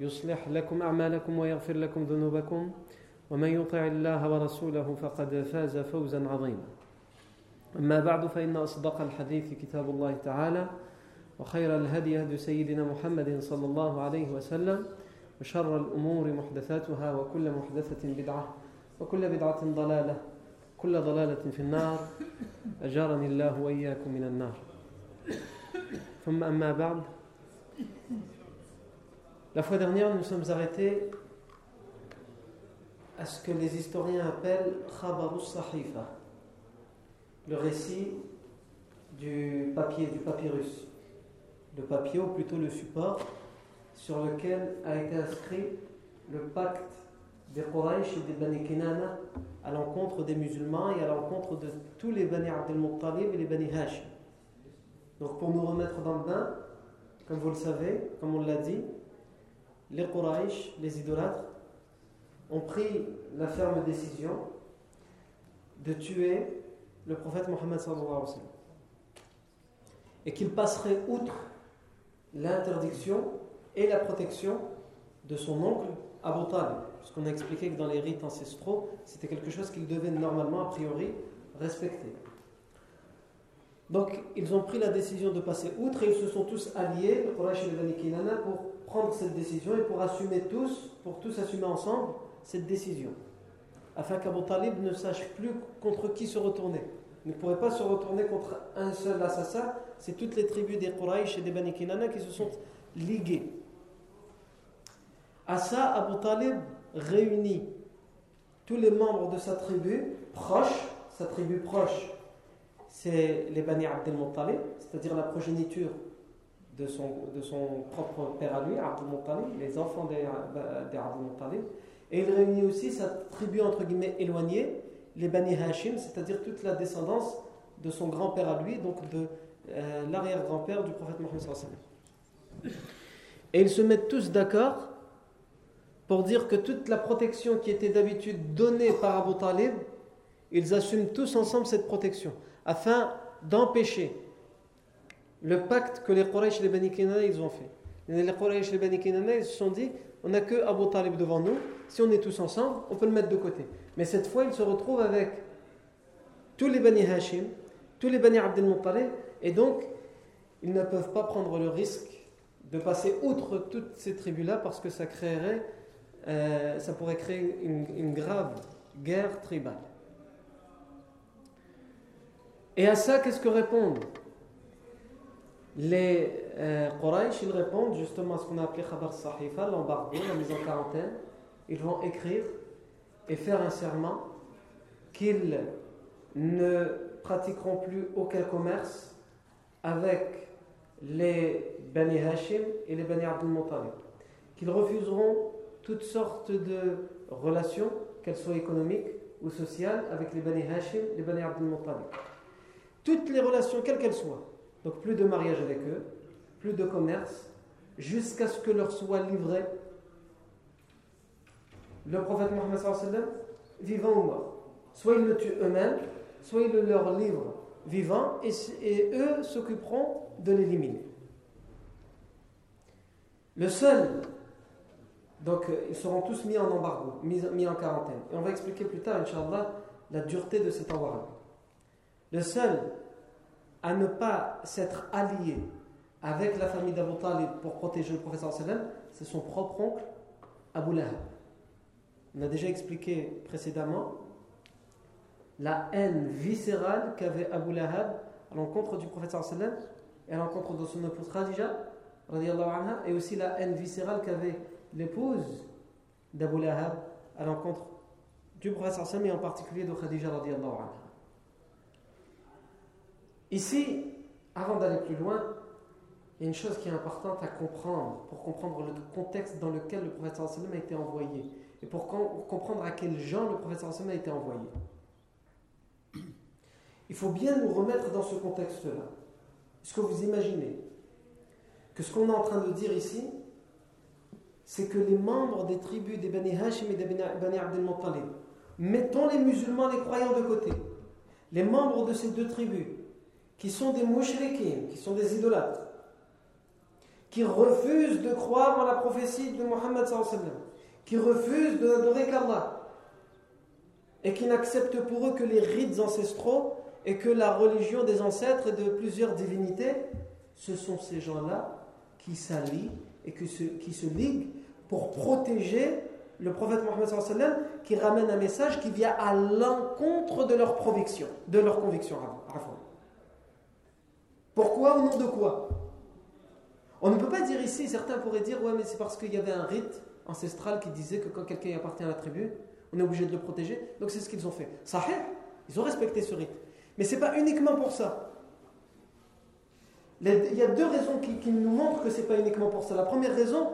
يصلح لكم أعمالكم ويغفر لكم ذنوبكم. ومن يطع الله ورسوله فقد فاز فوزا عظيما. أما بعد فإن أصدق الحديث كتاب الله تعالى وخير الهدي هدي سيدنا محمد صلى الله عليه وسلم وشر الأمور محدثاتها وكل محدثة بدعة وكل بدعة ضلالة كل ضلالة في النار. أجارني الله وإياكم من النار. ثم أما بعد La fois dernière, nous sommes arrêtés à ce que les historiens appellent Khabarus Sahifa, le récit du papier, du papyrus. Le papier, ou plutôt le support, sur lequel a été inscrit le pacte des Quraysh et des Bani Kinana à l'encontre des musulmans et à l'encontre de tous les Bani Abdel Muttalib et les Bani Hashim. Donc pour nous remettre dans le bain, comme vous le savez, comme on l'a dit, les Quraysh, les idolâtres, ont pris la ferme décision de tuer le prophète Mohammed. Et qu'il passerait outre l'interdiction et la protection de son oncle Abu Talib. Puisqu'on a expliqué que dans les rites ancestraux, c'était quelque chose qu'ils devaient normalement, a priori, respecter. Donc, ils ont pris la décision de passer outre et ils se sont tous alliés, le Quraysh et le Bani pour prendre cette décision et pour assumer tous, pour tous assumer ensemble cette décision. Afin qu'Abu Talib ne sache plus contre qui se retourner. Il ne pourrait pas se retourner contre un seul assassin, c'est toutes les tribus des Quraysh et des Bani Kinana qui se sont liguées. À ça, Abu Talib réunit tous les membres de sa tribu proche, sa tribu proche, c'est les Bani Abdel Muttalib, c'est-à-dire la progéniture de son, propre père à lui, Abdel Muttalib, les enfants Abdel Muttalib. Et il réunit aussi sa tribu entre guillemets éloignée, les Bani Hashim, c'est-à-dire toute la descendance de son grand-père à lui, donc de euh, l'arrière-grand-père du prophète Mohammed. Et ils se mettent tous d'accord pour dire que toute la protection qui était d'habitude donnée par Abu Talib, ils assument tous ensemble cette protection, afin d'empêcher le pacte que les Quraysh et les Bani Kinana ils ont fait. Les Quraysh et les Bani Kinana ils se sont dit on n'a que Abu Talib devant nous, si on est tous ensemble, on peut le mettre de côté. Mais cette fois, ils se retrouvent avec tous les Bani Hashim, tous les Bani Abdel Muttalib, et donc ils ne peuvent pas prendre le risque de passer outre toutes ces tribus-là parce que ça euh, pourrait créer une, une grave guerre tribale. Et à ça, qu'est-ce que répondent les euh, Quraysh Ils répondent justement à ce qu'on a appelé Khabar Sahifa, l'embargo, la mise en quarantaine. Ils vont écrire et faire un serment qu'ils ne pratiqueront plus aucun commerce avec les Bani Hashim et les Bani Abdul Muttalib. Qu'ils refuseront toutes sortes de relations, qu'elles soient économiques ou sociales, avec les Bani Hashim les Bani Abdul Muttalib toutes les relations, quelles qu'elles soient. Donc plus de mariage avec eux, plus de commerce, jusqu'à ce que leur soit livré le prophète Mohammed vivant ou mort. Soit ils le tuent eux-mêmes, soit ils le leur livrent vivant, et, eux s'occuperont de l'éliminer. Le seul, donc ils seront tous mis en embargo, mis, mis en quarantaine. Et on va expliquer plus tard, Inch'Allah, la dureté de cet embargo. Le seul à ne pas s'être allié avec la famille d'Abu Talib pour protéger le professeur c'est son propre oncle Abu Lahab. On a déjà expliqué précédemment la haine viscérale qu'avait Abu Lahab à l'encontre du prophète sallam et à l'encontre de son épouse Khadija et aussi la haine viscérale qu'avait l'épouse d'Abu Lahab à l'encontre du prophète sallam et en particulier de Khadija anha. Ici, avant d'aller plus loin, il y a une chose qui est importante à comprendre pour comprendre le contexte dans lequel le prophète sallam a été envoyé et pour comprendre à quel genre le prophète sallam a été envoyé. Il faut bien nous remettre dans ce contexte-là. Est-ce que vous imaginez que ce qu'on est en train de dire ici, c'est que les membres des tribus des Bani Hashim et des Bani Abdel Muttalib, mettons les musulmans, les croyants de côté, les membres de ces deux tribus, qui sont des mouchriquins, qui sont des idolâtres, qui refusent de croire en la prophétie de Mohammed qui refusent d'adorer qu'Allah, et qui n'acceptent pour eux que les rites ancestraux et que la religion des ancêtres et de plusieurs divinités, ce sont ces gens-là qui s'allient et qui se, qui se liguent pour protéger le prophète Mohammed qui ramène un message qui vient à l'encontre de leur conviction, de leur conviction. Pourquoi Au nom de quoi? On ne peut pas dire ici, certains pourraient dire, ouais mais c'est parce qu'il y avait un rite ancestral qui disait que quand quelqu'un appartient à la tribu, on est obligé de le protéger. Donc c'est ce qu'ils ont fait. Sahih, ils ont respecté ce rite. Mais ce n'est pas uniquement pour ça. Il y a deux raisons qui, nous montrent que ce n'est pas uniquement pour ça. La première raison,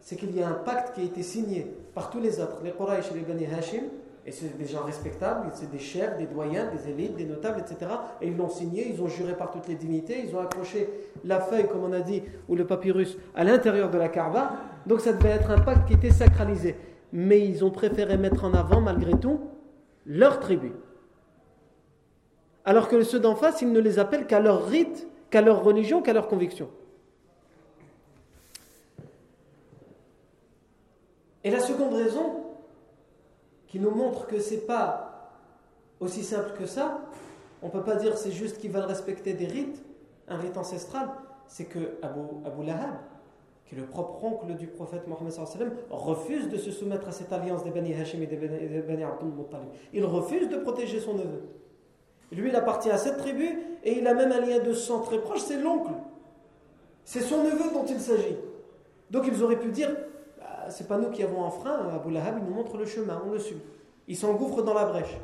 c'est qu'il y a un pacte qui a été signé par tous les autres, les Quraysh et les Bani Hashim, et c'est des gens respectables, c'est des chefs, des doyens, des élites, des notables, etc. Et ils l'ont signé, ils ont juré par toutes les dignités, ils ont accroché la feuille, comme on a dit, ou le papyrus à l'intérieur de la Kaaba. Donc ça devait être un pacte qui était sacralisé. Mais ils ont préféré mettre en avant, malgré tout, leur tribu. Alors que ceux d'en face, ils ne les appellent qu'à leur rite, qu'à leur religion, qu'à leur conviction. Et la seconde raison, qui nous montre que ce n'est pas aussi simple que ça, on peut pas dire c'est juste qu'ils veulent respecter des rites, un rite ancestral, c'est que Abu, Lahab, qui est le propre oncle du prophète Mohammed refuse de se soumettre à cette alliance des Bani Hashim et des Bani Abdul. Il refuse de protéger son neveu. Lui, il appartient à cette tribu et il a même un lien de sang très proche, c'est l'oncle. C'est son neveu dont il s'agit. Donc ils auraient pu dire c'est pas nous qui avons un frein, Abu Lahab, il nous montre le chemin, on le suit. Il s'engouffre dans la brèche.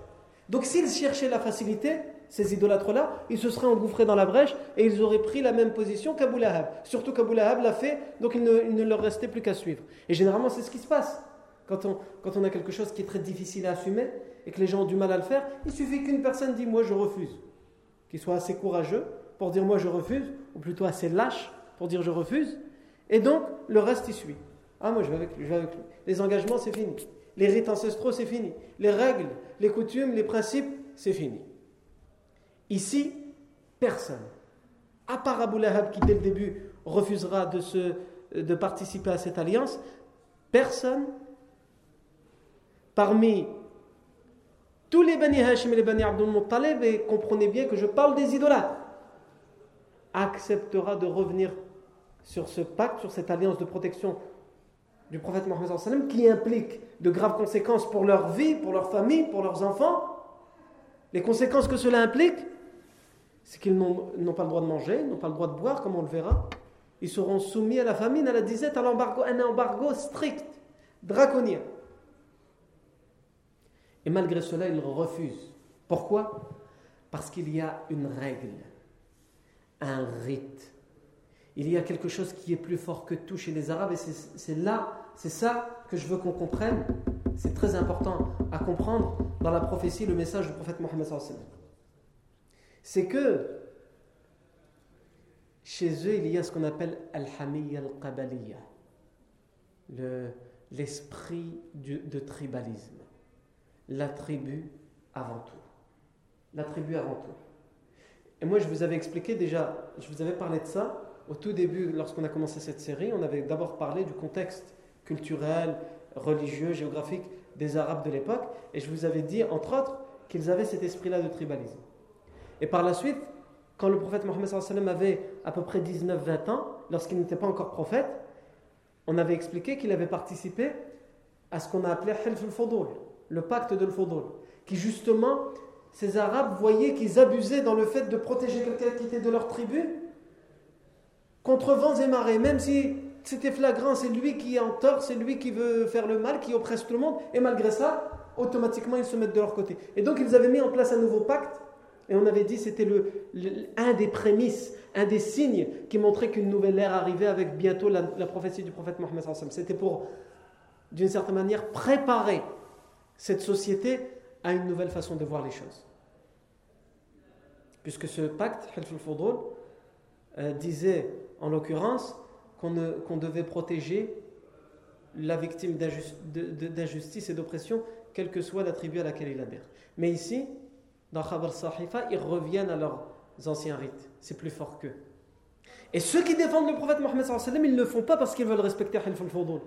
Donc s'ils cherchaient la facilité, ces idolâtres-là, ils se seraient engouffrés dans la brèche et ils auraient pris la même position qu'Abu Lahab. Surtout qu'Abu Lahab l'a fait, donc il ne, leur restait plus qu'à suivre. Et généralement, c'est ce qui se passe. Quand on, quand on a quelque chose qui est très difficile à assumer, et que les gens ont du mal à le faire, il suffit qu'une personne dise moi je refuse. Qu'il soit assez courageux pour dire moi je refuse, ou plutôt assez lâche pour dire je refuse, et donc le reste y suit. Ah moi je vais avec lui, je vais avec lui. Les engagements c'est fini. Les rites ancestraux c'est fini. Les règles, les coutumes, les principes c'est fini. Ici, personne, à part Abu Lahab qui dès le début refusera de, participer à cette alliance, personne parmi tous les Bani Hashim et les Bani Abdul Muttalib, et comprenez bien que je parle des idolâtres, acceptera de revenir sur ce pacte, sur cette alliance de protection du prophète Mohammed qui implique de graves conséquences pour leur vie, pour leur famille, pour leurs enfants. Les conséquences que cela implique, c'est qu'ils n'ont pas le droit de manger, n'ont pas le droit de boire, comme on le verra. Ils seront soumis à la famine, à la disette, à l'embargo, un embargo strict, draconien. Et malgré cela, ils refusent. Pourquoi? Parce qu'il y a une règle, un rite. Il y a quelque chose qui est plus fort que tout chez les Arabes et c'est là, c'est ça que je veux qu'on comprenne. C'est très important à comprendre dans la prophétie, le message du prophète Mohammed. C'est que chez eux, il y a ce qu'on appelle al-hamiyya al-qabaliya, l'esprit de tribalisme la tribu avant tout. La tribu avant tout. Et moi, je vous avais expliqué déjà, je vous avais parlé de ça au tout début, lorsqu'on a commencé cette série. On avait d'abord parlé du contexte culturel, religieux, géographique des Arabes de l'époque. Et je vous avais dit, entre autres, qu'ils avaient cet esprit-là de tribalisme. Et par la suite, quand le prophète Mohammed avait à peu près 19-20 ans, lorsqu'il n'était pas encore prophète, on avait expliqué qu'il avait participé à ce qu'on a appelé le pacte de l'Fodol, qui justement, ces Arabes voyaient qu'ils abusaient dans le fait de protéger quelqu'un qui était de leur tribu contre vents et marées, même si c'était flagrant, c'est lui qui est en tort, c'est lui qui veut faire le mal, qui oppresse tout le monde, et malgré ça, automatiquement ils se mettent de leur côté. Et donc ils avaient mis en place un nouveau pacte, et on avait dit c'était un des prémices, un des signes qui montrait qu'une nouvelle ère arrivait avec bientôt la, prophétie du prophète Mohammed. C'était pour, d'une certaine manière, préparer cette société à une nouvelle façon de voir les choses. Puisque ce pacte, Hilf al euh, disait en l'occurrence qu'on devait protéger la victime d'injustice et d'oppression, quelle que soit la tribu à laquelle il adhère. Mais ici, dans Khabar Sahifa, ils reviennent à leurs anciens rites. C'est plus fort qu'eux. Et ceux qui défendent le prophète Mohammed, ils ne le font pas parce qu'ils veulent respecter Hilf al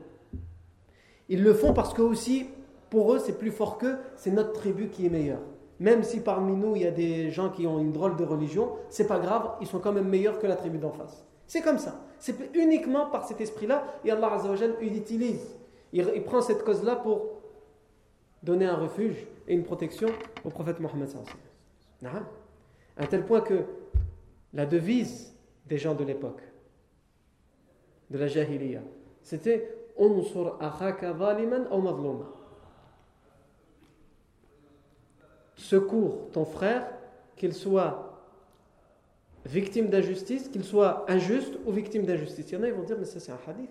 Ils le font parce que aussi, pour eux, c'est plus fort qu'eux, c'est notre tribu qui est meilleure. Même si parmi nous, il y a des gens qui ont une drôle de religion, c'est pas grave, ils sont quand même meilleurs que la tribu d'en face. C'est comme ça. C'est uniquement par cet esprit-là, et Allah Azzawajal utilise. Il, il prend cette cause-là pour donner un refuge et une protection au prophète Mohammed. À tel point que la devise des gens de l'époque, de la Jahiliya, c'était Unsur akhaka ou Secours ton frère, qu'il soit victime d'injustice, qu'il soit injuste ou victime d'injustice. Il y en a, ils vont dire, mais ça c'est un hadith.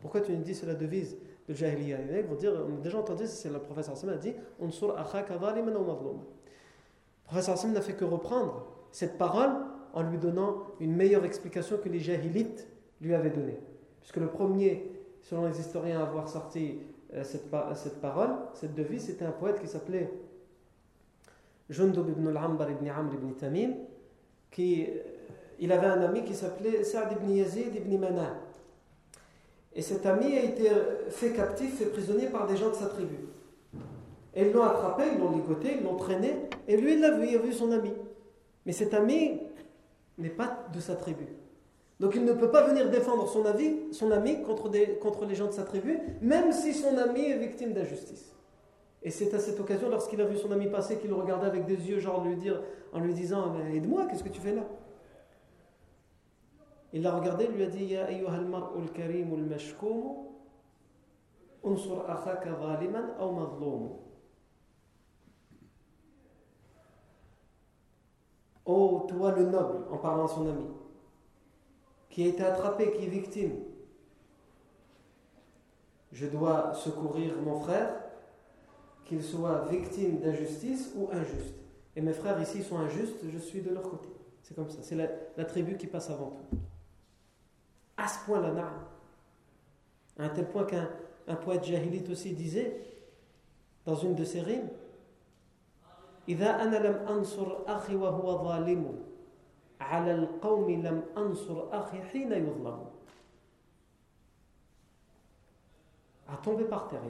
Pourquoi tu nous dis c'est la devise de Jahiliya? Ils vont dire, on a déjà entendu, c'est le professeur Hassan a dit, on Le professeur Hassan n'a fait que reprendre cette parole en lui donnant une meilleure explication que les Jahilites lui avaient donnée. Puisque le premier, selon les historiens, à avoir sorti euh, cette, cette parole, cette devise, c'était un poète qui s'appelait Jundub ibn al-Ambar ibn Amr ibn Tamim, qui, il avait un ami qui s'appelait Saad ibn Yazid ibn Mana. Et cet ami a été fait captif, fait prisonnier par des gens de sa tribu. Et ils l'ont attrapé, ils l'ont ligoté, ils l'ont traîné, et lui il l'a vu, il a vu son ami. Mais cet ami n'est pas de sa tribu. Donc il ne peut pas venir défendre son, ami contre, contre les gens de sa tribu, même si son ami est victime d'injustice. Et c'est à cette occasion, lorsqu'il a vu son ami passer, qu'il le regardait avec des yeux, genre lui dire, en lui disant Aide-moi, qu'est-ce que tu fais là? Il l'a regardé, il lui a dit Ya ayyuhal mar'ul karimul mashkoum, unsur zaliman aw mazloum. Oh, toi le noble, en parlant à son ami, qui a été attrapé, qui est victime, je dois secourir mon frère qu'ils soient victimes d'injustice ou injustes. Et mes frères ici sont injustes, je suis de leur côté. C'est comme ça. C'est la, tribu qui passe avant tout. À ce point-là, à un tel point qu'un un poète jahilite aussi disait, dans une de ses rimes, إذا أنا لم أنصر أخي وهو ظالم على القوم لم أنصر أخي حين يظلم. À tomber par terre.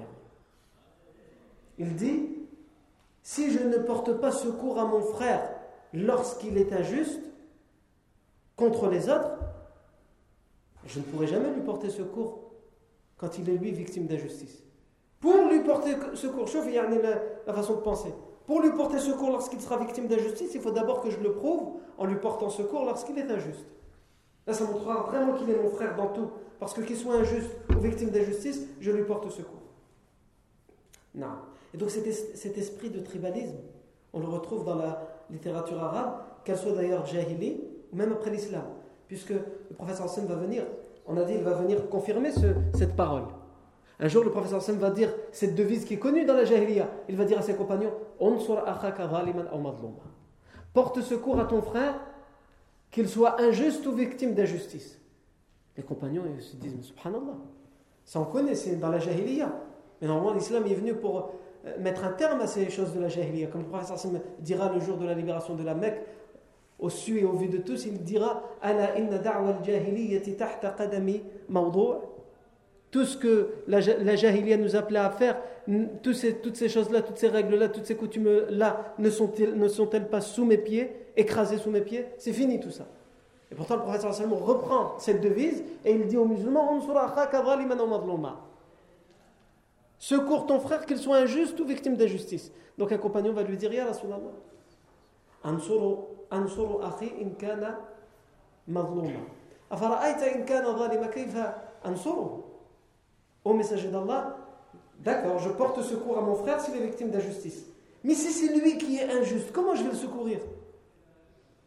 Il dit Si je ne porte pas secours à mon frère lorsqu'il est injuste contre les autres, je ne pourrai jamais lui porter secours quand il est lui victime d'injustice. Pour lui porter secours, chauffe, il y a la façon de penser. Pour lui porter secours lorsqu'il sera victime d'injustice, il faut d'abord que je le prouve en lui portant secours lorsqu'il est injuste. Là, ça montrera vraiment qu'il est mon frère dans tout. Parce que qu'il soit injuste ou victime d'injustice, je lui porte secours. Non. Et donc cet, esprit de tribalisme, on le retrouve dans la littérature arabe, qu'elle soit d'ailleurs jahili ou même après l'islam. Puisque le professeur Hassan va venir, on a dit, il va venir confirmer cette parole. Un jour, le professeur Hassan va dire cette devise qui est connue dans la jahiliya. Il va dire à ses compagnons Porte secours à ton frère, qu'il soit injuste ou victime d'injustice. Les compagnons ils se disent Subhanallah, ça on connaît, c'est dans la jahiliya. Mais normalement, l'islam est venu pour mettre un terme à ces choses de la jahiliya. Comme le prophète dira le jour de la libération de la Mecque, au su et au vu de tous, il dira inna da'wa tahta qadami Tout ce que la, la jahiliya nous appelait à faire, toutes ces, toutes ces choses-là, toutes ces règles-là, toutes ces coutumes-là, ne sont-elles sont pas sous mes pieds, écrasées sous mes pieds? C'est fini tout ça. Et pourtant, le prophète reprend cette devise et il dit aux musulmans Secours ton frère, qu'il soit injuste ou victime d'injustice. Donc un compagnon va lui dire Ya Rasulallah, ansuru, akhi in kana madluma. Afara'aita in kana zalima kayfa ansuru? Messager d'Allah, d'accord, je porte secours à mon frère s'il est victime d'injustice. Mais si c'est lui qui est injuste, comment je vais le secourir?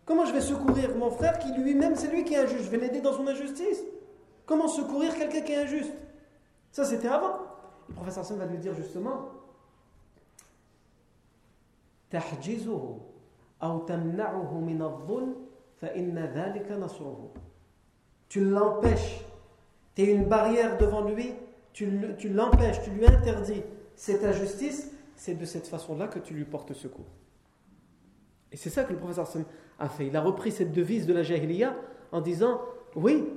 Comment je vais secourir mon frère qui lui-même, c'est lui qui est injuste? Je vais l'aider dans son injustice Comment secourir quelqu'un qui est injuste? Ça, c'était avant. Le professeur va lui dire justement Tu l'empêches. Tu es une barrière devant lui, tu l'empêches, tu lui interdis cette injustice, c'est de cette façon-là que tu lui portes secours. Et c'est ça que le professeur a fait. Il a repris cette devise de la Jahiliya en disant Oui,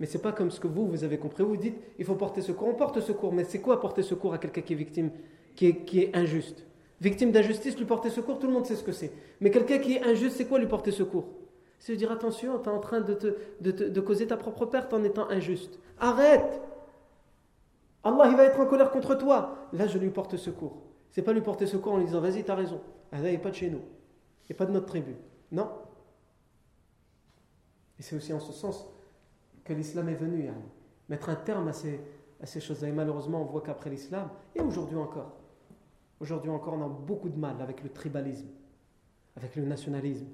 mais c'est pas comme ce que vous, vous avez compris. Vous dites Il faut porter secours. On porte secours, mais c'est quoi porter secours à quelqu'un qui est victime, qui est, qui est injuste? Victime d'injustice, lui porter secours, tout le monde sait ce que c'est. Mais quelqu'un qui est injuste, c'est quoi lui porter secours? C'est dire Attention, tu es en train de, te, de, de causer ta propre perte en étant injuste. Arrête Allah il va être en colère contre toi. Là, je lui porte secours. C'est pas lui porter secours en lui disant Vas-y, tu as raison. Allah n'est pas de chez nous. Il n'est pas de notre tribu. Non. Et c'est aussi en ce sens que l'islam est venu, mettre un terme à ces, choses-là. Et malheureusement, on voit qu'après l'islam, et aujourd'hui encore, aujourd'hui encore, on a beaucoup de mal avec le tribalisme, avec le nationalisme,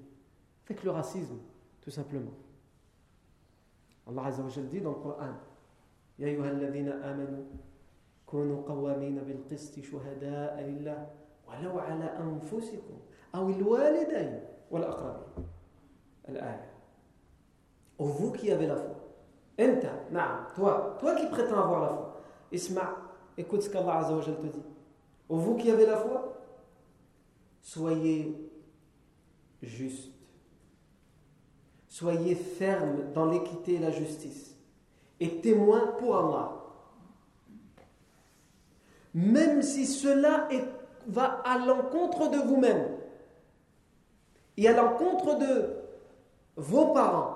avec le racisme, tout simplement. Allah Azza wa dit dans le Coran Ya ayyuha alladhina amanu kunu qawamina bil qisti shuhada'a lillah walau ala anfusikum aw vous qui avez la foi. Enta, naam, toi, toi qui prétends avoir la foi. Isma, écoute ce qu'Allah Azza wa te dit. Ou vous qui avez la foi, soyez juste. Soyez ferme dans l'équité et la justice. Et témoin pour Allah. Même si cela va à l'encontre de vous-même et à l'encontre de vos parents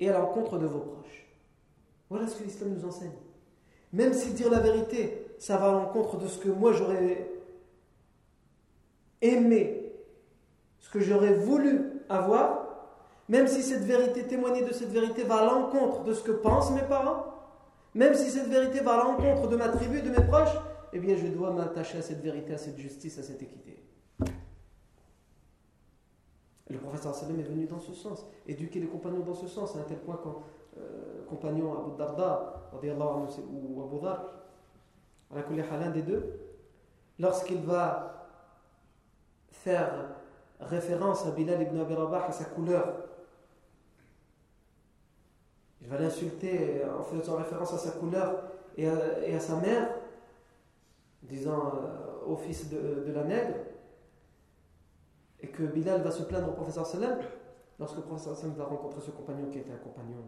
et à l'encontre de vos proches. Voilà ce que l'islam nous enseigne. Même si dire la vérité, ça va à l'encontre de ce que moi j'aurais aimé, ce que j'aurais voulu avoir, même si cette vérité, témoigner de cette vérité va à l'encontre de ce que pensent mes parents, même si cette vérité va à l'encontre de ma tribu, de mes proches, eh bien je dois m'attacher à cette vérité, à cette justice, à cette équité. Le professeur est venu dans ce sens, éduquer les compagnons dans ce sens, à un tel point qu'un euh, compagnon Abu Darda ou Abu Dhar, l'un des deux, lorsqu'il va faire référence à Bilal ibn Abi Rabah, à sa couleur, il va l'insulter en faisant référence à sa couleur et à, sa mère, disant euh, au fils de, de la nègre, et que Bilal va se plaindre au professeur sallam, lorsque le professeur sallam va rencontrer ce compagnon qui était un compagnon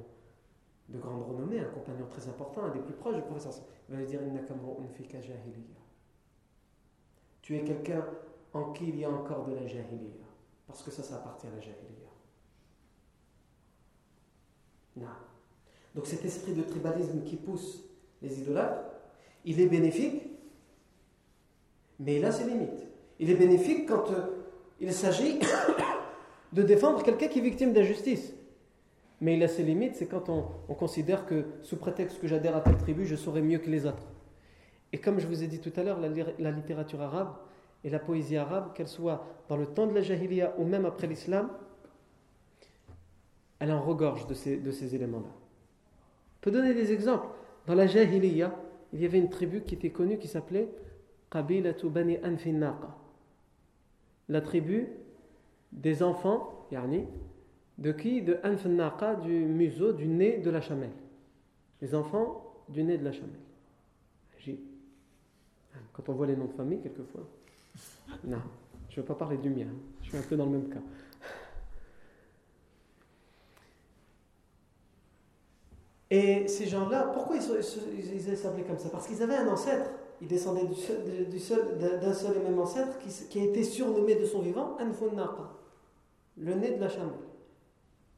de grande renommée, un compagnon très important, un des plus proches du professeur sallam, il va lui dire Tu es quelqu'un en qui il y a encore de la jahiliya, parce que ça, ça appartient à la jahiliya. Non. Donc cet esprit de tribalisme qui pousse les idolâtres, il est bénéfique, mais il a ses limites. Il est bénéfique quand euh, il s'agit de défendre quelqu'un qui est victime d'injustice. Mais il a ses limites, c'est quand on, considère que sous prétexte que j'adhère à telle tribu, je saurais mieux que les autres. Et comme je vous ai dit tout à l'heure, la, littérature arabe et la poésie arabe, qu'elle soit dans le temps de la jahiliya ou même après l'islam, elle en regorge de ces, éléments-là. On peut donner des exemples. Dans la jahiliya, il y avait une tribu qui était connue qui s'appelait Qabilatu Bani Anfinnaqa la tribu des enfants, yani, de qui De Anfannaqa, du museau, du nez de la chamelle. Les enfants du nez de la chamelle. Quand on voit les noms de famille, quelquefois. Non, je ne veux pas parler du mien, je suis un peu dans le même cas. Et ces gens-là, pourquoi ils, ils s'appelaient comme ça? Parce qu'ils avaient un ancêtre il descendait d'un seul et même ancêtre qui, a été surnommé de son vivant Anfunnaqa, le nez de la chamelle.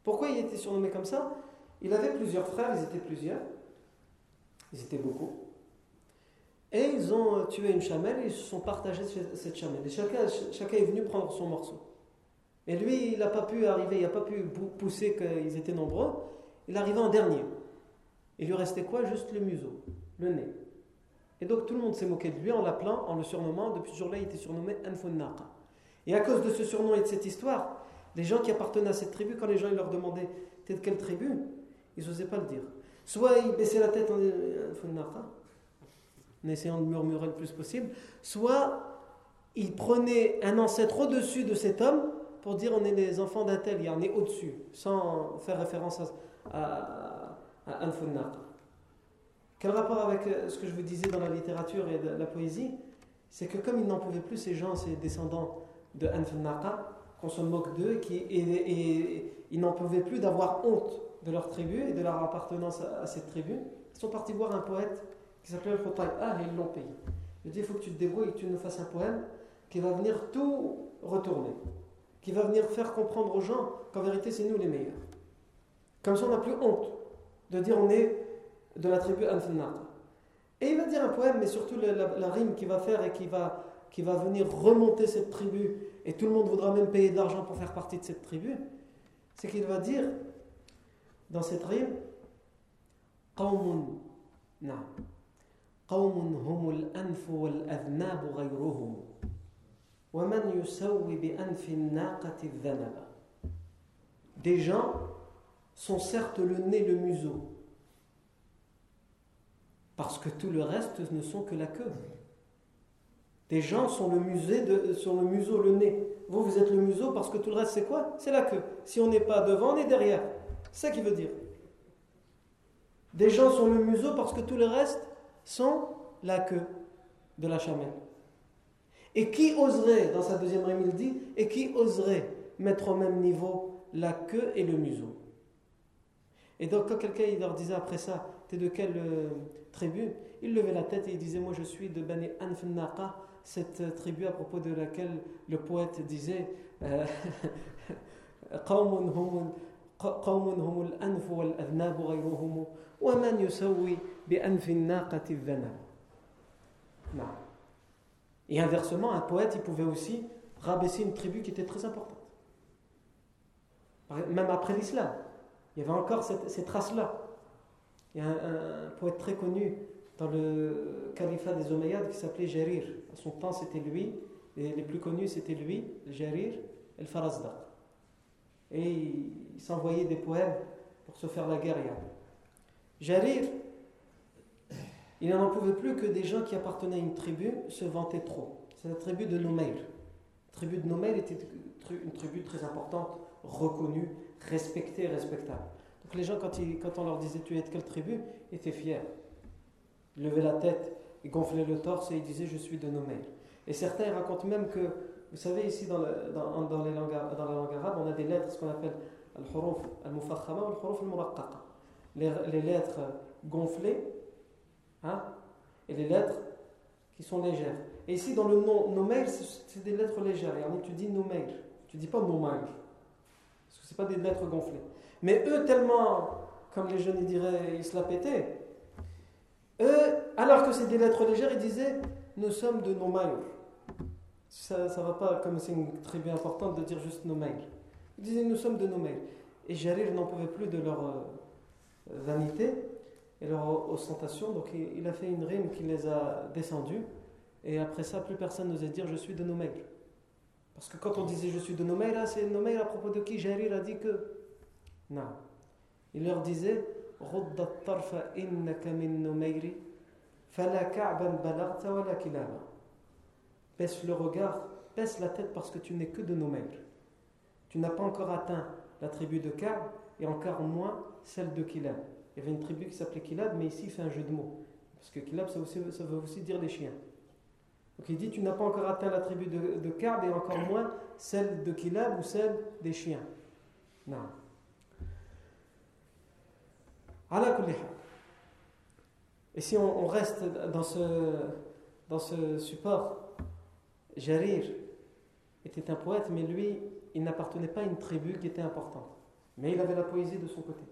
Pourquoi il était surnommé comme ça? Il avait plusieurs frères, ils étaient plusieurs, ils étaient beaucoup. Et ils ont tué une chamelle ils se sont partagés cette chamelle. Et chacun, est venu prendre son morceau. Et lui, il n'a pas pu arriver, il n'a pas pu pousser qu'ils étaient nombreux. Il arrivé en dernier. Il lui restait quoi? Juste le museau, le nez. Et donc tout le monde s'est moqué de lui en l'appelant, en le surnommant. Depuis ce jour-là, il était surnommé Anfunnaqa. Et à cause de ce surnom et de cette histoire, les gens qui appartenaient à cette tribu, quand les gens leur demandaient T'es de quelle tribu? Ils n'osaient pas le dire. Soit ils baissaient la tête en disant Anfunnaqa, en essayant de murmurer le plus possible, soit ils prenaient un ancêtre au-dessus de cet homme pour dire on est les enfants d'un tel, on est au-dessus, sans faire référence à, à, Quel rapport avec euh, ce que je vous disais dans la littérature et la poésie? C'est que comme ils n'en pouvaient plus, ces gens, ces descendants de Anfunaqa, qu'on se moque d'eux, et, ils n'en pouvaient plus d'avoir honte de leur tribu et de leur appartenance à, cette tribu, ils sont partis voir un poète qui s'appelait Al-Khutay'ah et ils l'ont payé. Il dit il faut que tu te débrouilles et que tu nous fasses un poème qui va venir tout retourner qui va venir faire comprendre aux gens qu'en vérité c'est nous les meilleurs. Comme ça on n'a plus honte de dire on est de la tribu Anfinar. Et il va dire un poème, mais surtout la, rime qu'il va faire et qui va, qui va venir remonter cette tribu, et tout le monde voudra même payer de l'argent pour faire partie de cette tribu, c'est qu'il va dire dans cette rime قوم نعم قوم هم الأنف والأذناب غيرهم des gens sont certes le nez, le museau, parce que tout le reste ne sont que la queue. Des gens sont le, musée de, le museau, le nez. Vous, vous êtes le museau parce que tout le reste, c'est quoi? C'est la queue. Si on n'est pas devant, on est derrière. C'est ça qui veut dire. Des gens sont le museau parce que tout le reste sont la queue de la chamelle. Et qui oserait, dans sa deuxième rime, il dit, et qui oserait mettre au même niveau la queue et le museau? Et donc, quand quelqu'un leur disait après ça, t'es de quelle euh, tribu? Il levait la tête et il disait, moi je suis de Bani Anfnaqa, cette euh, tribu à propos de laquelle le poète disait, euh, et inversement, un poète, il pouvait aussi rabaisser une tribu qui était très importante. Même après l'islam, il y avait encore ces traces-là. Il y a un, poète très connu dans le califat des Omeyyades qui s'appelait Jarir. À son temps, c'était lui. Et les plus connus, c'était lui, Jarir el Farazda. Et il s'envoyait des poèmes pour se faire la guerre. Jarir, il n'en pouvait plus que des gens qui appartenaient à une tribu se vantaient trop. C'est la tribu de Noumair. La tribu de Noumair était une tribu très importante, reconnue, respectée respectable. Donc les gens, quand, quand on leur disait tu es de quelle tribu, ils étaient fiers. Ils levaient la tête, ils gonflaient le torse et ils disaient je suis de Noumair. Et certains racontent même que, vous savez, ici dans, dans, les langues, dans la langue arabe, on a des lettres, ce qu'on appelle al-huruf al-mufakhama ou al-huruf al les lettres gonflées Hein? et les lettres qui sont légères. Et ici, dans le nom Nomail, c'est des lettres légères. Et tu dis Nomail, tu dis pas Nomail. Parce que ce pas des lettres gonflées. Mais eux, tellement, comme les jeunes diraient, ils se la pétaient. Eux, alors que c'est des lettres légères, ils disaient Nous sommes de Nomail. Ça ne va pas, comme c'est une tribu importante, de dire juste Nomail. Ils disaient Nous sommes de Nomail. Et Jarir n'en pouvait plus de leur euh, vanité et leur ostentation. Donc il, a fait une rime qui les a descendus. Et après ça, plus personne n'osait dire je suis de Noumail. Parce que quand on disait je suis de Noumail, là, c'est Noumail à propos de qui? Jarir a dit que. Non. Il leur disait Baisse le regard, baisse la tête parce que tu n'es que de Noumail. Tu n'as pas encore atteint la tribu de Ka'b et encore moins celle de Kilab. Il y avait une tribu qui s'appelait Kilab, mais ici il fait un jeu de mots. Parce que Kilab, ça, veut aussi dire les chiens. Donc il dit Tu n'as pas encore atteint la tribu de, de et encore moins celle de Kilab ou celle des chiens. Non. Et si on, reste dans ce, support, Jarir était un poète, mais lui, il n'appartenait pas à une tribu qui était importante. Mais il avait la poésie de son côté.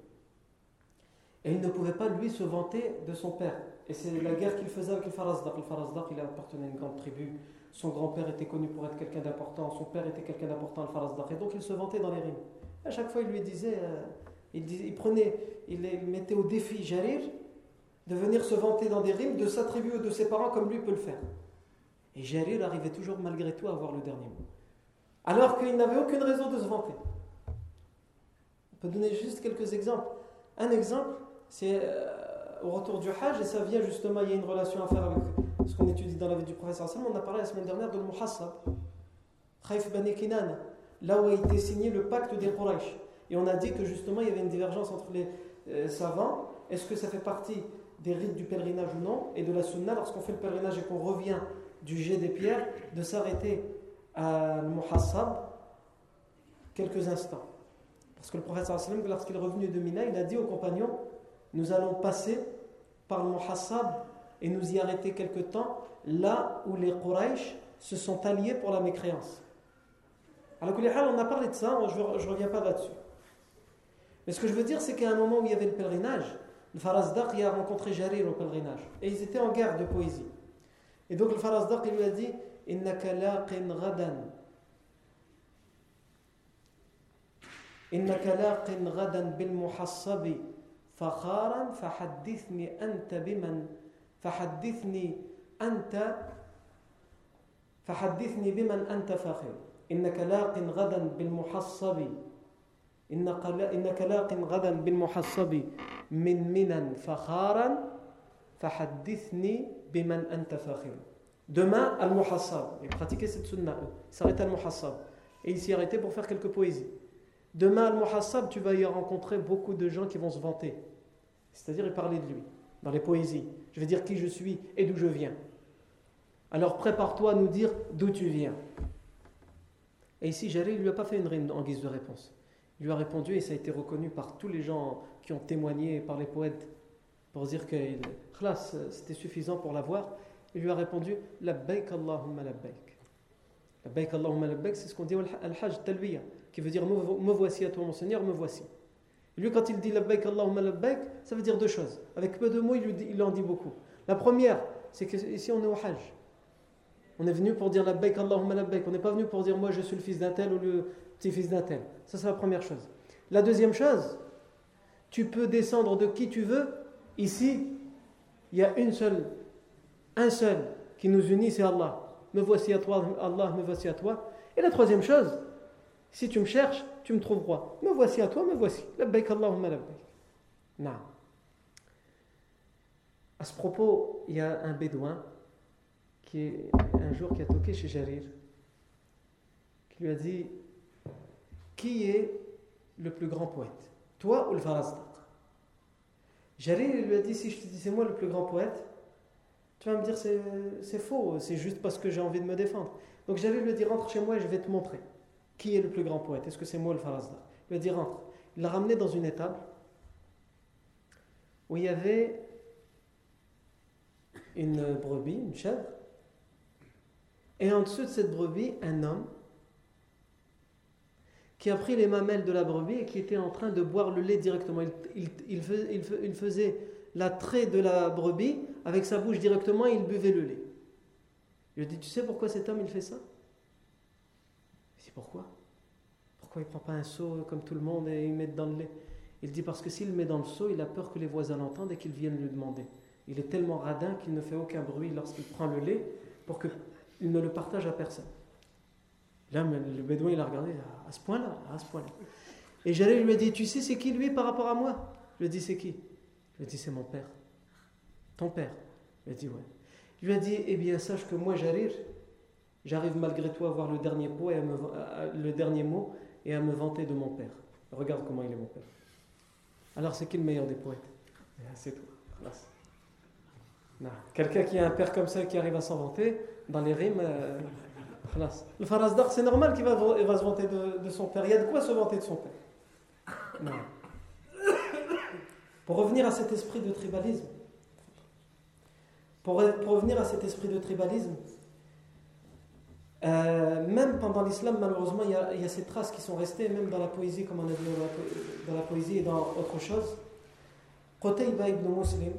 Et il ne pouvait pas, lui, se vanter de son père. Et c'est la guerre qu'il faisait avec le Farazdaq. Le Farazdaq, il appartenait à une grande tribu. Son grand-père était connu pour être quelqu'un d'important. Son père était quelqu'un d'important, le Farazdaq. Et donc il se vantait dans les rimes. À chaque fois, il lui disait, euh, il, prenait, il, mettait au défi Jarir de venir se vanter dans des rimes, de s'attribuer de ses parents comme lui peut le faire. Et Jarir arrivait toujours malgré tout à avoir le dernier mot. Alors qu'il n'avait aucune raison de se vanter. On peut donner juste quelques exemples. Un exemple, c'est euh, au retour du Hajj, et ça vient justement, il y a une relation à faire avec ce qu'on étudie dans la vie du professeur Salman. On a parlé la semaine dernière de Muhassab, Khaif Bani Kinan, là où a été signé le pacte des Quraysh. Et on a dit que justement, il y avait une divergence entre les euh, savants. Est-ce que ça fait partie des rites du pèlerinage ou non? Et de la sunna, lorsqu'on fait le pèlerinage et qu'on revient du jet des pierres, de s'arrêter à Muhassab quelques instants. Parce que le prophète lorsqu'il est revenu de Mina, il a dit aux compagnons Nous allons passer par le Muhassab et nous y arrêter quelque temps, là où les Quraysh se sont alliés pour la mécréance. Alors, on a parlé de ça, je ne reviens pas là-dessus. Mais ce que je veux dire, c'est qu'à un moment où il y avait le pèlerinage, le Farazdak a rencontré Jarir au pèlerinage. Et ils étaient en guerre de poésie. Et donc le Farazdak lui a dit Innaka laqin ghadan إنك لاق غدا بالمحصب فخارا فحدثني أنت بمن فحدثني أنت فحدثني بمن أنت فاخر إنك لاق غدا بالمحصب إنك لاق غدا بالمحصب من منا فخارا فحدثني بمن أنت فاخر Demain, Al-Muhassab, il pratiquait cette sunna, il s'arrêtait Al-Muhassab. Et il s'y arrêtait pour faire quelques poésies. Demain, Al-Muhassab, tu vas y rencontrer beaucoup de gens qui vont se vanter. C'est-à-dire, il parlait de lui, dans les poésies. Je vais dire qui je suis et d'où je viens. Alors prépare-toi à nous dire d'où tu viens. Et ici, Jalil ne lui a pas fait une rime en guise de réponse. Lui a répondu et ça a été reconnu par tous les gens qui ont témoigné, par les poètes, pour dire que c'était suffisant pour l'avoir. Il lui a répondu Labbaik Allahumma labbaik. Labbaik Allahumma labbaik, c'est ce qu'on dit al-Hajj talbiya qui veut dire me voici à toi mon Seigneur, me voici. Et lui quand il dit labbaik Allahumma labbaik, ça veut dire deux choses. Avec peu de mots, il, en dit beaucoup. La première, c'est qu'ici on est au Hajj. On est venu pour dire labbaik Allahumma labbaik. On n'est pas venu pour dire moi je suis le fils d'un tel ou le petit-fils d'un. Ça c'est la première chose. La deuxième chose, tu peux descendre de qui tu veux. Ici, il y a une seule, un seul qui nous unit, c'est Allah. Me voici à toi, Allah, me voici à toi. Et la troisième chose, si tu me cherches, tu me trouveras. Me voici à toi, me voici. Labbaik Allahumma labbaik. Non. À ce propos, il y a un bédouin qui un jour qui a toqué chez Jarir, qui lui a dit Qui est le plus grand poète? Toi ou le Farazdaq Jarir lui dit Si je te dis c'est moi le plus grand poète, tu vas me dire c'est faux, c'est juste parce que j'ai envie de me défendre. Donc Jarir lui a dit Rentre chez moi et je vais te montrer. Qui est le plus grand poète Est-ce que c'est moi le Farazda Il lui a dit rentre. Il l'a ramené dans une étable où il y avait une brebis, une chèvre, et en dessous de cette brebis, un homme qui a pris les mamelles de la brebis et qui était en train de boire le lait directement. Il, il, il faisait l'attrait de la brebis avec sa bouche directement et il buvait le lait. Il lui dit, tu sais pourquoi cet homme il fait ça? Pourquoi? Pourquoi il prend pas un seau comme tout le monde et il met dans le lait? Il dit parce que s'il met dans le seau, il a peur que les voisins l'entendent et qu'ils viennent lui demander. Il est tellement radin qu'il ne fait aucun bruit lorsqu'il prend le lait pour qu'il ne le partage à personne. Là, le bédouin, il a regardé à ce point-là, à ce point-là. Et Jalil lui a dit, tu sais c'est qui lui par rapport à moi? Je lui ai dit, c'est qui? Je lui ai dit, c'est mon père. Ton père? Il a dit, ouais. Je lui ai dit, eh bien, sache que moi, Jarir, j'arrive malgré tout à voir le dernier, et me, le dernier mot et à me vanter de mon père. Regarde comment il est mon père. Alors c'est qui le meilleur des poètes? Eh C'est toi. Quelqu'un qui a un père comme ça qui arrive à s'en vanter, dans les rimes, euh, le Farazdar, c'est normal qu'il va, se vanter de, son père. Il y a de quoi se vanter de son père. Pour revenir à cet esprit de tribalisme, pour, revenir à cet esprit de tribalisme, euh, même pendant l'islam, malheureusement, il y, a, ces traces qui sont restées, même dans la poésie, comme on a dit dans la, poésie et dans autre chose. Qutayba ibn Muslim,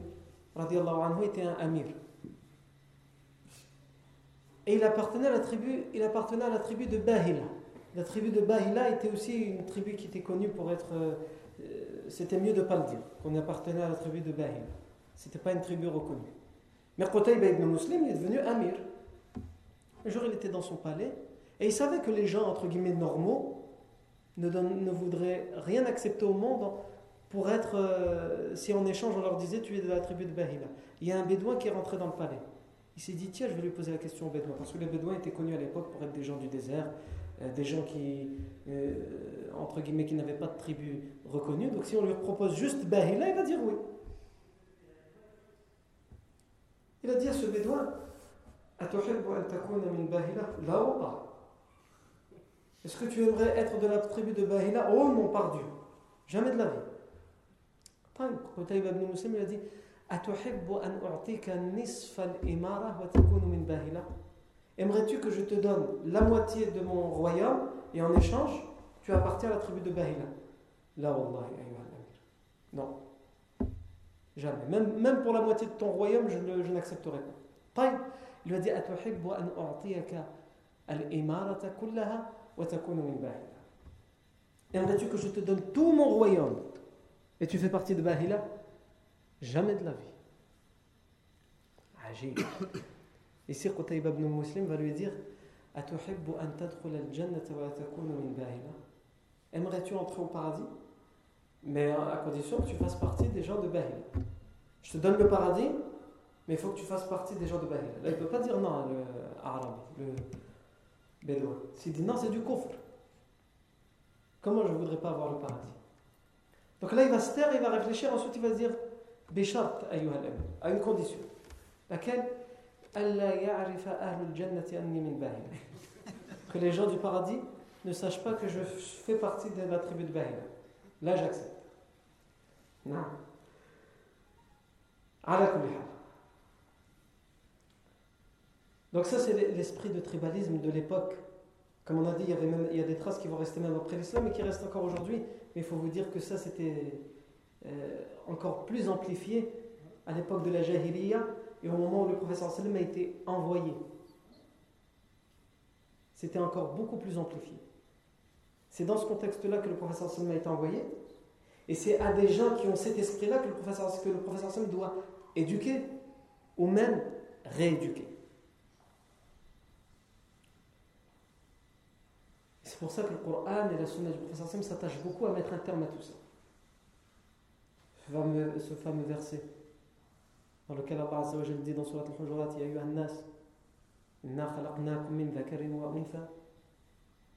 anhu, était un amir. Et il appartenait à la tribu, il appartenait à la tribu de Bahila. La tribu de Bahila était aussi une tribu qui était connue pour être. Euh, c'était mieux de ne pas le dire, qu'on appartenait à la tribu de Bahila. C'était pas une tribu reconnue. Mais Qutayba ibn Muslim, il est devenu amir. Un jour, il était dans son palais et il savait que les gens, entre guillemets, normaux, ne, ne voudraient rien accepter au monde pour être. Euh, si en échange, on leur disait tu es de la tribu de Bahila. Il y a un bédouin qui est rentré dans le palais. Il s'est dit, tiens, je vais lui poser la question au Bédouin. Parce que les Bédouins étaient connus à l'époque pour être des gens du désert, euh, des gens qui, euh, entre guillemets, qui n'avaient pas de tribu reconnue. Donc si on lui propose juste Bahila, il va dire oui. Il a dit à ce Bédouin, est-ce que tu aimerais être de la tribu de Bahila? Oh non, par Dieu. Jamais de la vie. ibn Muslim il a dit Aimerais-tu que je te donne la moitié de mon royaume et en échange, tu appartiens à la tribu de Bahila? Non. Jamais. Même, pour la moitié de ton royaume, je, je n'accepterai pas. Il lui a dit Aimerais-tu que je te donne tout mon royaume et tu fais partie de Bahila? Jamais de la vie. Agile. Ici, Qutayba ibn Muslim va lui dire Aimerais-tu entrer au paradis? Mais à condition que tu fasses partie des gens de Bahila. Je te donne le paradis, mais il faut que tu fasses partie des gens de Bahila. Là, il ne peut pas dire non, le arabe, le bédouin. S'il dit non, c'est du coffre. Comment je ne voudrais pas avoir le paradis? Donc là, il va se taire, il va réfléchir, ensuite il va se dire بشرط أيها الأب à une condition laquelle ألا يعرف أهل الجنة أني من باهلة que les gens du paradis ne sachent pas que je fais partie de la tribu de Bahila là j'accepte non على كل حال donc ça c'est l'esprit de tribalisme de l'époque comme on a dit il y, avait même, il y a des traces qui vont rester même après l'islam et qui restent encore aujourd'hui mais il faut vous dire que ça c'était euh, encore plus amplifié à l'époque de la Jahiliya et au moment où le professeur a été envoyé. C'était encore beaucoup plus amplifié. C'est dans ce contexte-là que le professeur a été envoyé. Et c'est à des gens qui ont cet esprit-là que le professeur, que doit éduquer ou même rééduquer. C'est pour ça que le Coran et la Sunna du professeur s'attachent beaucoup à mettre un terme à tout ça ce fameux, ce fameux verset dans lequel Allah Azza wa dit dans Surat al-Hujurat Ya ayyuhan nas, inna khalaqnakum min dhakarin wa untha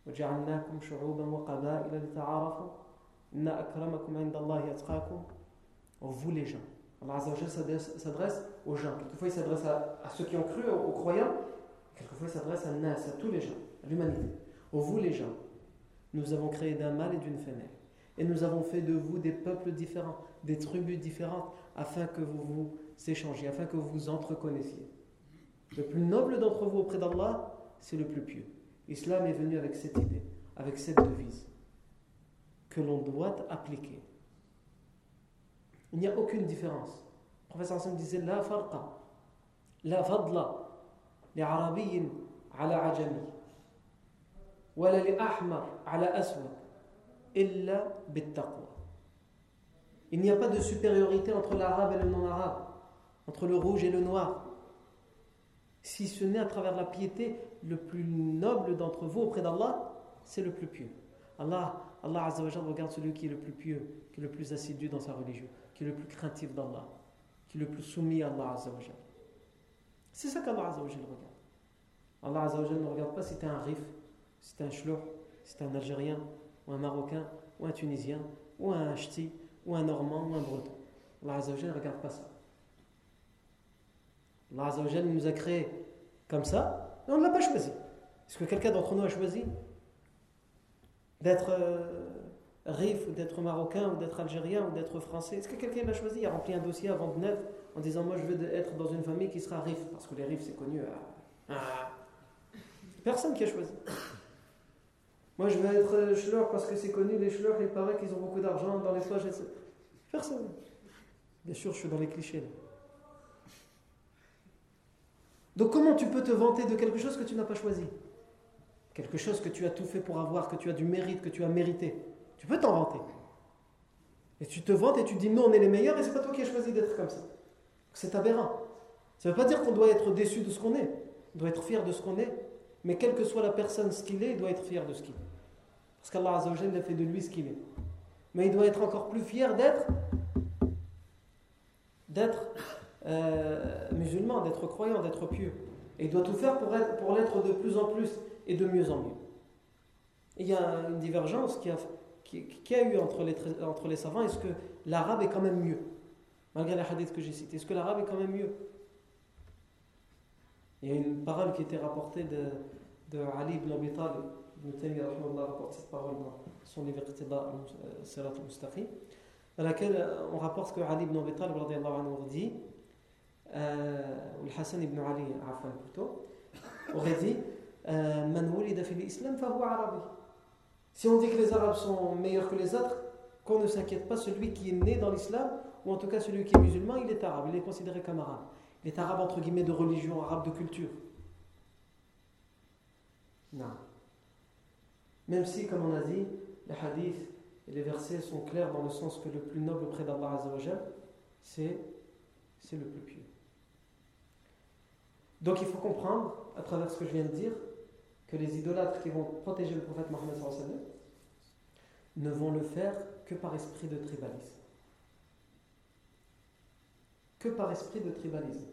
wa ja'alnakum shu'uban wa qabaila lita'arafu inna akramakum inda Allah yatqakum oh, Vous les gens. Allah Azza wa s'adresse aux gens. Quelquefois il s'adresse à, à, ceux qui ont cru, aux, aux croyants. Quelquefois il s'adresse à nas, à tous les gens, à l'humanité. Oh, vous les gens, nous avons créé d'un mâle et d'une femelle et nous avons fait de vous des peuples différents des tribus différentes afin que vous vous échangiez, afin que vous vous entreconnaissiez. Le plus noble d'entre vous auprès d'Allah, c'est le plus pieux. L'islam est venu avec cette idée, avec cette devise, que l'on doit appliquer. Il n'y a aucune différence. Le professeur Hassan disait La farqa, la fadla, li arabiyin ala ajami, wala li ahmar ala aswad, Il n'y a pas de supériorité entre l'arabe et le non-arabe, entre le rouge et le noir. Si ce n'est à travers la piété, le plus noble d'entre vous auprès d'Allah, c'est le plus pieux. Allah, Allah regarde celui qui est le plus pieux, qui est le plus assidu dans sa religion, qui est le plus craintif d'Allah, qui est le plus soumis à Allah C'est ça qu'Allah regarde. Allah ne regarde pas si tu es un rif, si tu es un shlour, si tu es un Algérien, ou un Marocain, ou un Tunisien, ou un Ch'ti, ou un Normand ou un Breton. Allah ne regarde pas ça. Allah nous a créés comme ça, et on ne l'a pas choisi. Est-ce que quelqu'un d'entre nous a choisi d'être euh, rif, ou d'être marocain, ou d'être algérien, ou d'être français? Est-ce que quelqu'un l'a choisi? Il a rempli un dossier avant de naître en disant Moi je veux être dans une famille qui sera rif, parce que les rifs c'est connu. Ah, ah. Personne qui a choisi. Moi, je veux être chleur parce que c'est connu, les chleurs, il paraît qu'ils ont beaucoup d'argent dans les poches, etc. Personne. Bien sûr, je suis dans les clichés. Donc comment tu peux te vanter de quelque chose que tu n'as pas choisi? Quelque chose que tu as tout fait pour avoir, que tu as du mérite, que tu as mérité. Tu peux t'en vanter. Et tu te vantes et tu dis non, on est les meilleurs et c'est pas toi qui as choisi d'être comme ça. C'est aberrant. Ça ne veut pas dire qu'on doit être déçu de ce qu'on est. On doit être fier de ce qu'on est. Mais quelle que soit la personne, ce qu'il est, il doit être fier de ce qu'il est. Parce qu'Allah a fait de lui ce qu'il est. Mais il doit être encore plus fier d'être d'être euh, musulman, d'être croyant, d'être pieux. Et il doit tout faire pour, pour l'être de plus en plus et de mieux en mieux. il y a une divergence qui a, qui, a eu entre les, entre les savants. Est-ce que l'arabe est quand même mieux? Malgré les hadiths que j'ai cités, est-ce que l'arabe est quand même mieux? Il y a une parole qui était rapportée de, de Ali ibn Abi Talib. Ibn Taymiyyah rapporte cette parole dans son livre Iqtida Sirat al-Mustaqim, dans laquelle on rapporte que Ali ibn Abi Talib dit euh, ou le Hassan ibn Ali plutôt, aurait dit euh, Si on dit que les Arabes sont meilleurs que les autres, qu'on ne s'inquiète pas, celui qui est né dans l'islam, ou en tout cas celui qui est musulman, il est arabe, il est considéré comme arabe. Il est arabe entre guillemets de religion, arabe de culture. Non. Même si, comme on a dit, les hadiths et les versets sont clairs dans le sens que le plus noble auprès d'Allah c'est le plus pieux. Donc il faut comprendre, à travers ce que je viens de dire, que les idolâtres qui vont protéger le prophète Mohammed ne vont le faire que par esprit de tribalisme. Que par esprit de tribalisme.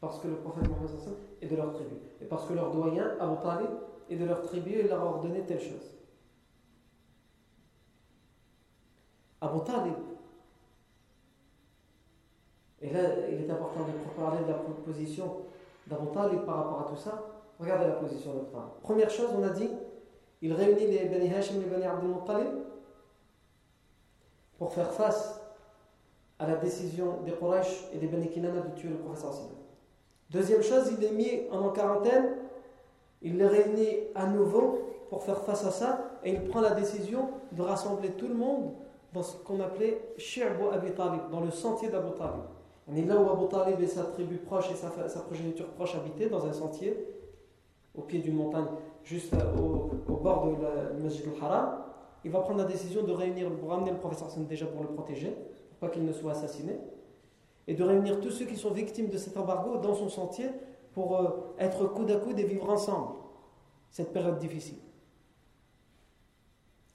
Parce que le prophète Mohammed est de leur tribu. Et parce que leur doyen, Abu Talib, est de leur tribu et leur a ordonné telle chose. Abu Talib, et là il est important de parler de la proposition d'Abu Talib par rapport à tout ça, regardez la position de Talib. Première chose, on a dit, il réunit les Bani Hashim et les Bani Abdul Muttalib pour faire face à la décision des Quraysh et des Bani Kinana de tuer le professeur Deuxième chose, il les mis en quarantaine, il les réunit à nouveau pour faire face à ça et il prend la décision de rassembler tout le monde dans ce qu'on appelait Shi'bu Abi Talib, dans le sentier d'Abu Talib. On est là où Abu Talib et sa tribu proche et sa, progéniture proche habitaient, dans un sentier, au pied d'une montagne, juste au, bord de la Masjid al-Haram. Il va prendre la décision de réunir, pour ramener le professeur Hassan déjà pour le protéger, pour pas qu'il ne soit assassiné, et de réunir tous ceux qui sont victimes de cet embargo dans son sentier pour euh, être coude à coude et vivre ensemble cette période difficile.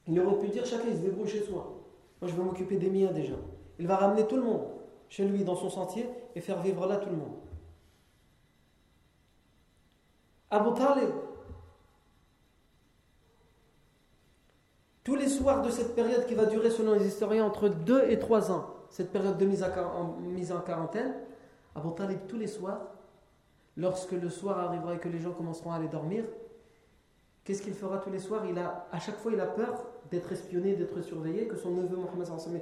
Il aurait pu dire chacun se débrouille chez soi. Moi je vais m'occuper des miens déjà. Il va ramener tout le monde chez lui dans son sentier et faire vivre là tout le monde. Abu Talib, tous les soirs de cette période qui va durer selon les historiens entre 2 et 3 ans, cette période de mise, en, quarantaine, Abu Talib tous les soirs, lorsque le soir arrivera et que les gens commenceront à aller dormir, qu'est-ce qu'il fera tous les soirs? Il a, À chaque fois, il a peur d'être espionné, d'être surveillé, que son neveu Mohammed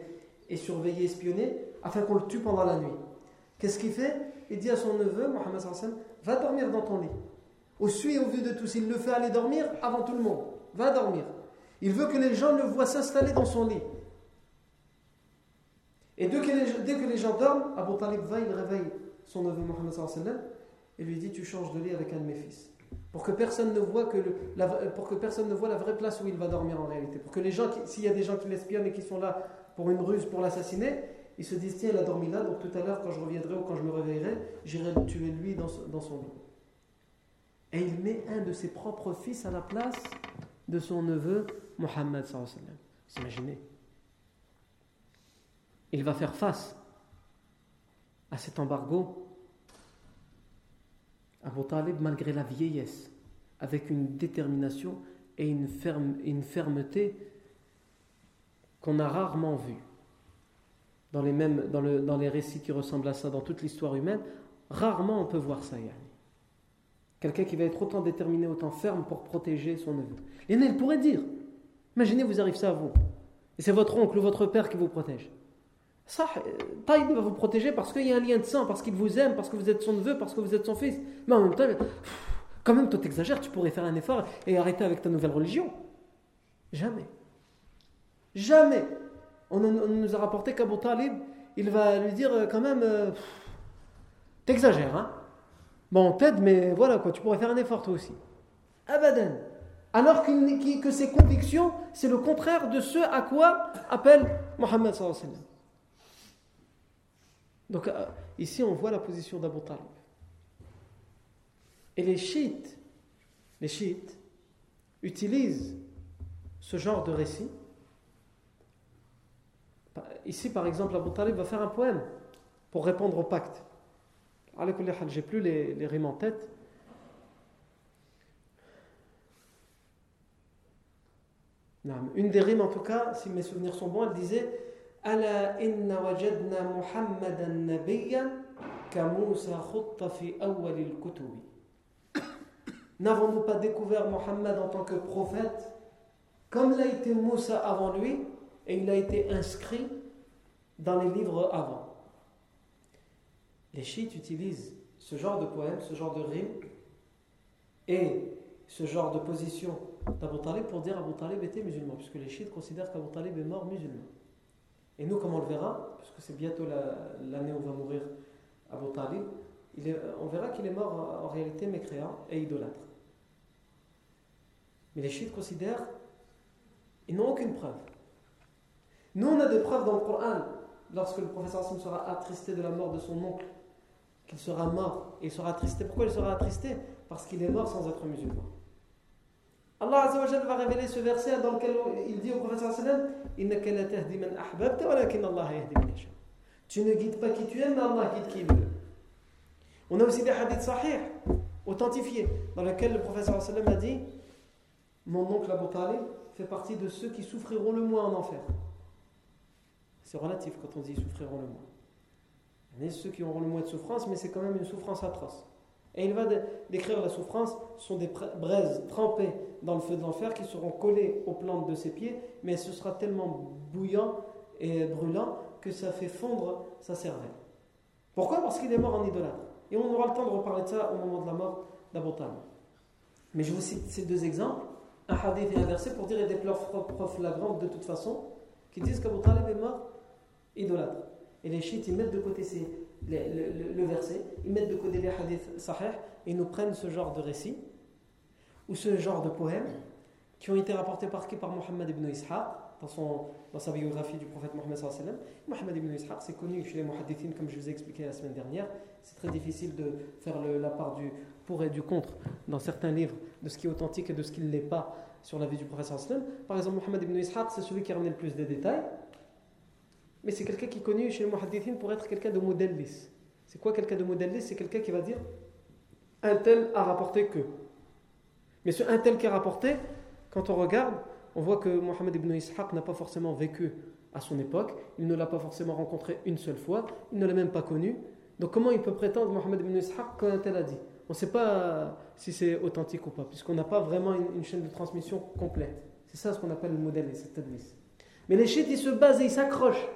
est surveillé, espionné, afin qu'on le tue pendant la nuit. Qu'est-ce qu'il fait? Il dit à son neveu, Mohammed va dormir dans ton lit. Au su et au vu de tous, il le fait aller dormir avant tout le monde. Va dormir. Il veut que les gens le voient s'installer dans son lit. Et dès que, les, dès que les gens dorment, Abu Talib va, il réveille son neveu Mohammed et lui dit Tu changes de lit avec un de mes fils. Pour que personne ne voit que la, pour que personne ne voit la vraie place où il va dormir en réalité. Pour que les gens, s'il y a des gens qui l'espionnent et qui sont là pour une ruse pour l'assassiner, ils se disent tiens, il a dormi là, donc tout à l'heure, quand je reviendrai ou quand je me réveillerai, j'irai le tuer lui dans, son lit. Et il met un de ses propres fils à la place de son neveu, Mohammed. Vous imaginez? Il va faire face à cet embargo. Abu Talib, malgré la vieillesse, avec une détermination et une, ferme, une fermeté qu'on a rarement vu dans les, mêmes, dans, le, dans les récits qui ressemblent à ça dans toute l'histoire humaine, rarement on peut voir ça. Quelqu'un qui va être autant déterminé, autant ferme pour protéger son neveu. Et il pourrait dire, imaginez vous arrive ça à vous, et c'est votre oncle ou votre père qui vous protège. Ça, Taïd va vous protéger parce qu'il y a un lien de sang, parce qu'il vous aime, parce que vous êtes son neveu, parce que vous êtes son fils. Mais en même temps, quand même, toi t'exagères, tu pourrais faire un effort et arrêter avec ta nouvelle religion. Jamais. Jamais. On, nous a rapporté qu'Abu Talib, il va lui dire euh, quand même, euh, t'exagères, hein Bon, on t'aide, mais voilà quoi, tu pourrais faire un effort toi aussi. Abadan. Alors que ses convictions, c'est le contraire de ce à quoi appelle Mohammed sallallahu alayhi wa sallam. Donc euh, ici, on voit la position d'Abu Talib. Et les chiites, les chiites utilisent ce genre de récit. Ici, par exemple, Abu Talib va faire un poème pour répondre au pacte. J'ai plus les, les rimes en tête. Une des rimes, en tout cas, si mes souvenirs sont bons, elle disait Inna wajadna Muhammadan nabiyyan ka Musa khutta fi awwalil kutubi. N'avons-nous pas découvert Mohammed en tant que prophète? Comme l'a été Moussa avant lui et il a été inscrit dans les livres avant Les chiites utilisent ce genre de poème, ce genre de rime et ce genre de position d'Abu Talib pour dire Abu Talib était musulman, puisque les chiites considèrent qu'Abu Talib est mort musulman. Et nous, comme on le verra, puisque c'est bientôt l'année où va mourir Abu Talib, on verra qu'il est mort en réalité mécréant et idolâtre. Mais les chiites considèrent, ils n'ont aucune preuve. Nous, on a des preuves dans le Coran, lorsque le professeur Hassan sera attristé de la mort de son oncle, qu'il sera mort et il sera attristé. Pourquoi il sera attristé? Parce qu'il est mort sans être musulman. Allah Azza va révéler ce verset dans lequel il dit au sallam Tu ne guides pas qui tu aimes, mais Allah guide qui il veut. On a aussi des hadiths sahih, authentifiés, dans lesquels le sallam a dit Mon oncle Abu Talib fait partie de ceux qui souffriront le moins en enfer. C'est relatif quand on dit souffriront le moins. Il y a ceux qui auront le moins de souffrance, mais c'est quand même une souffrance atroce. Et il va décrire la souffrance, ce sont des braises trempées dans le feu de l'enfer qui seront collées aux plantes de ses pieds, mais ce sera tellement bouillant et brûlant que ça fait fondre sa cervelle. Pourquoi? Parce qu'il est mort en idolâtre. Et on aura le temps de reparler de ça au moment de la mort d'Abu Mais je vous cite ces deux exemples, un hadith et un verset, pour dire a des preuves flagrantes de toute façon qui disent qu'Abu Talib est mort idolâtre. Et les chiites, ils mettent de côté ces, le, verset, ils mettent de côté les hadiths sahih et nous prennent ce genre de récit ou ce genre de poèmes qui ont été rapportés par qui? Par Mohammed ibn Ishaq dans, son, dans sa biographie du prophète Mohammed sallallahu Mohammed ibn Ishaq, c'est connu chez les muhaddithines comme je vous ai expliqué la semaine dernière. C'est très difficile de faire la part du pour et du contre dans certains livres de ce qui est authentique et de ce qui ne l'est pas sur la vie du prophète sallallahu Par exemple, Mohammed ibn Ishaq, c'est celui qui a ramené le plus de détails mais c'est quelqu'un qui est connu chez les muhaddithin pour être quelqu'un de modellis. C'est quoi quelqu'un de modellis C'est quelqu'un qui va dire un tel a rapporté que. Mais ce un tel qui a rapporté, quand on regarde, on voit que Mohammed ibn Ishaq n'a pas forcément vécu à son époque, il ne l'a pas forcément rencontré une seule fois, il ne l'a même pas connu. Donc comment il peut prétendre Mohammed ibn Ishaq qu'un tel a dit? On ne sait pas si c'est authentique ou pas, puisqu'on n'a pas vraiment une, chaîne de transmission complète. C'est ça ce qu'on appelle le modèle, cette tadlis. Mais les chiites, ils se basent et ils s'accrochent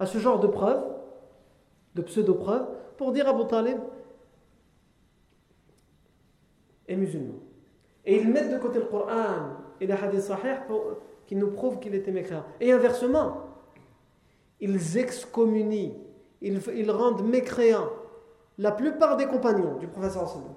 à ce genre de preuves, de pseudo-preuves, pour dire Abu Talib est musulman. Et ils mettent de côté le Coran et les hadiths sahih qui nous prouvent qu'il était mécréant. Et inversement, ils excommunient, ils, rendent mécréants la plupart des compagnons du professeur sallam.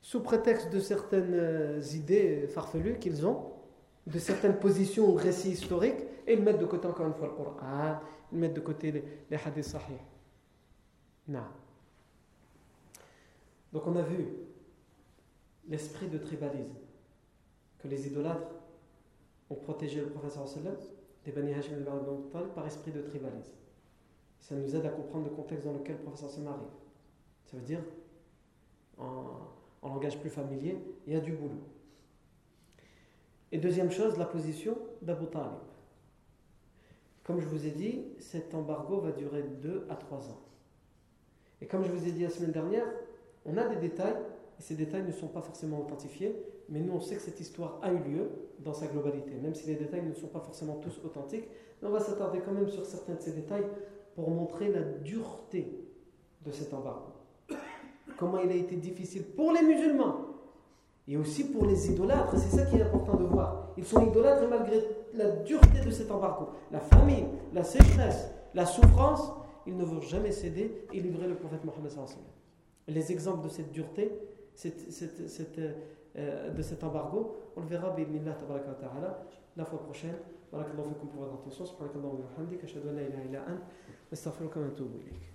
Sous prétexte de certaines euh, idées farfelues qu'ils ont, de certaines positions ou récits historiques et ils mettent de côté encore une fois le Coran, ils mettent de côté les, hadiths sahih. Non. Donc on a vu l'esprit de tribalisme que les idolâtres ont protégé le professeur sallam des Bani Hashim par esprit de tribalisme. Ça nous aide à comprendre le contexte dans lequel le professeur sallam arrive. Ça veut dire, en, en langage plus familier, il y a du boulot. Et deuxième chose, la position d'Abu Talib. Comme je vous ai dit, cet embargo va durer 2 à 3 ans. Et comme je vous ai dit la semaine dernière, on a des détails, et ces détails ne sont pas forcément authentifiés, mais nous on sait que cette histoire a eu lieu dans sa globalité, même si les détails ne sont pas forcément tous authentiques, mais on va s'attarder quand même sur certains de ces détails pour montrer la dureté de cet embargo. Comment il a été difficile pour les musulmans et aussi pour les idolâtres. C'est ça qui est important de voir. Ils sont idolâtres malgré la dureté de cet embargo, la famine, la sécheresse, la souffrance, il ne veut jamais céder et livrer le prophète Mohammed Les exemples de cette dureté, euh, de cet embargo, on le verra la fois prochaine. بارك الله فيكم pour votre attention سبحانك اللهم وبحمدك أشهد أن لا إله إلا أنت نستغفرك ونتوب إليك